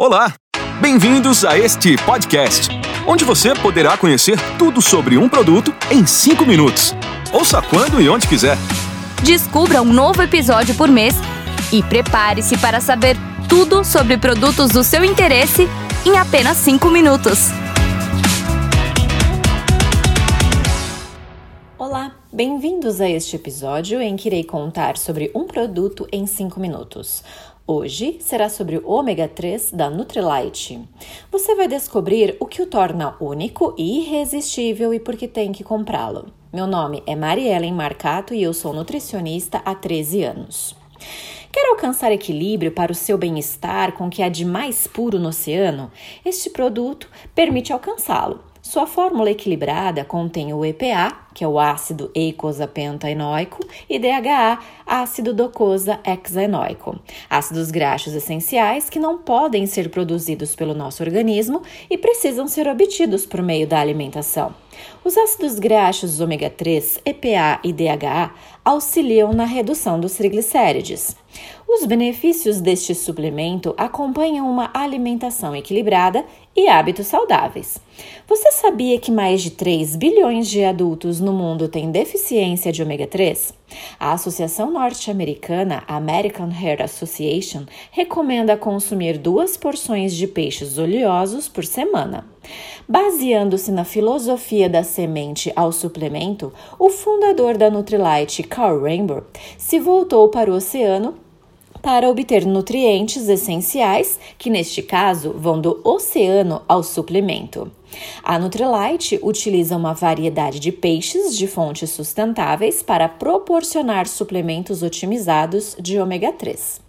Olá! Bem-vindos a este podcast, onde você poderá conhecer tudo sobre um produto em 5 minutos. Ouça quando e onde quiser. Descubra um novo episódio por mês e prepare-se para saber tudo sobre produtos do seu interesse em apenas 5 minutos. Olá, bem-vindos a este episódio em que irei contar sobre um produto em 5 minutos. Hoje será sobre o ômega 3 da Nutrilite. Você vai descobrir o que o torna único e irresistível e por que tem que comprá-lo. Meu nome é Mariellen Marcato e eu sou nutricionista há 13 anos. Quer alcançar equilíbrio para o seu bem-estar com o que há de mais puro no oceano? Este produto permite alcançá-lo. Sua fórmula equilibrada contém o EPA, que é o ácido eicosapentaenoico, e DHA, ácido docosa hexaenoico, ácidos graxos essenciais que não podem ser produzidos pelo nosso organismo e precisam ser obtidos por meio da alimentação. Os ácidos graxos ômega 3, EPA e DHA auxiliam na redução dos triglicérides. Os benefícios deste suplemento acompanham uma alimentação equilibrada e hábitos saudáveis. Você sabia que mais de 3 bilhões de adultos no mundo têm deficiência de ômega 3? A Associação Norte-Americana American Heart Association recomenda consumir duas porções de peixes oleosos por semana. Baseando-se na filosofia da semente ao suplemento, o fundador da Nutrilite, Carl Rainbow, se voltou para o oceano para obter nutrientes essenciais, que neste caso vão do oceano ao suplemento. A Nutrilite utiliza uma variedade de peixes de fontes sustentáveis para proporcionar suplementos otimizados de ômega 3.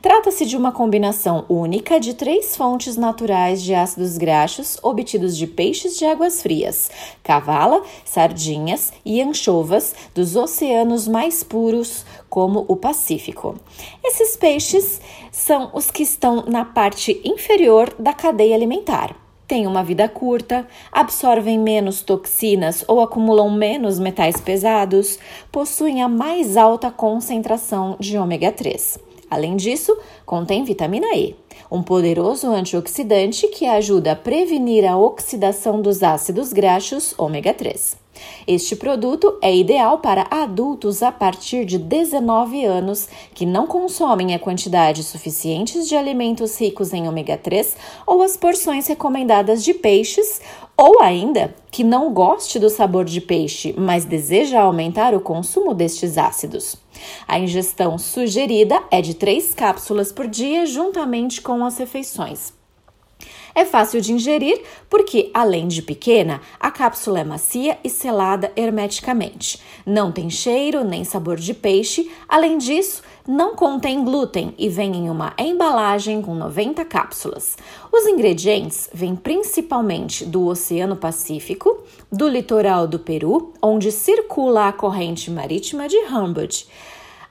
Trata-se de uma combinação única de três fontes naturais de ácidos graxos obtidos de peixes de águas frias, cavala, sardinhas e anchovas dos oceanos mais puros, como o Pacífico. Esses peixes são os que estão na parte inferior da cadeia alimentar têm uma vida curta, absorvem menos toxinas ou acumulam menos metais pesados, possuem a mais alta concentração de ômega 3. Além disso, contém vitamina E, um poderoso antioxidante que ajuda a prevenir a oxidação dos ácidos graxos ômega 3. Este produto é ideal para adultos a partir de 19 anos que não consomem a quantidade suficiente de alimentos ricos em ômega 3 ou as porções recomendadas de peixes, ou ainda que não goste do sabor de peixe, mas deseja aumentar o consumo destes ácidos. A ingestão sugerida é de 3 cápsulas por dia, juntamente com as refeições. É fácil de ingerir porque, além de pequena, a cápsula é macia e selada hermeticamente. Não tem cheiro nem sabor de peixe. Além disso, não contém glúten e vem em uma embalagem com 90 cápsulas. Os ingredientes vêm principalmente do Oceano Pacífico, do litoral do Peru, onde circula a corrente marítima de Humboldt,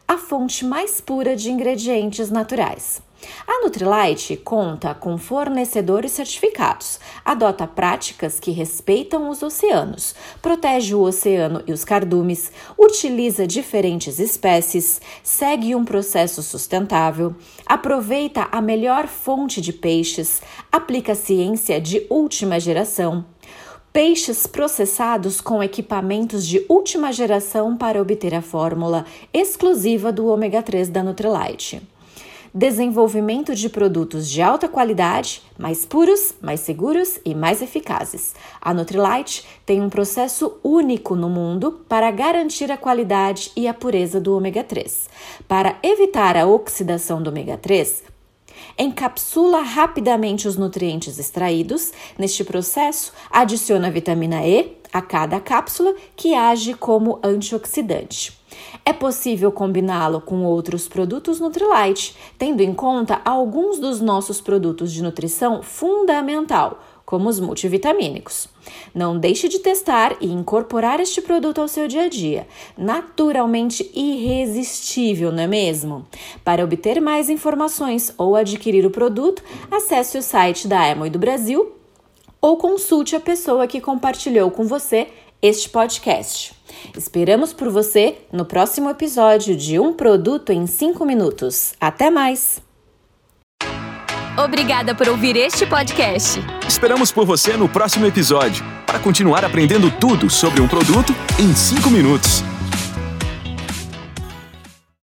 a fonte mais pura de ingredientes naturais. A Nutrilite conta com fornecedores certificados, adota práticas que respeitam os oceanos, protege o oceano e os cardumes, utiliza diferentes espécies, segue um processo sustentável, aproveita a melhor fonte de peixes, aplica ciência de última geração, peixes processados com equipamentos de última geração para obter a fórmula exclusiva do ômega 3 da Nutrilite desenvolvimento de produtos de alta qualidade, mais puros, mais seguros e mais eficazes. A Nutrilite tem um processo único no mundo para garantir a qualidade e a pureza do ômega 3. Para evitar a oxidação do ômega 3, encapsula rapidamente os nutrientes extraídos. Neste processo, adiciona vitamina E a cada cápsula, que age como antioxidante. É possível combiná-lo com outros produtos Nutrilite, tendo em conta alguns dos nossos produtos de nutrição fundamental, como os multivitamínicos. Não deixe de testar e incorporar este produto ao seu dia a dia. Naturalmente irresistível, não é mesmo? Para obter mais informações ou adquirir o produto, acesse o site da Emoi do Brasil ou consulte a pessoa que compartilhou com você este podcast. Esperamos por você no próximo episódio de Um Produto em 5 Minutos. Até mais! Obrigada por ouvir este podcast. Esperamos por você no próximo episódio para continuar aprendendo tudo sobre um produto em 5 minutos.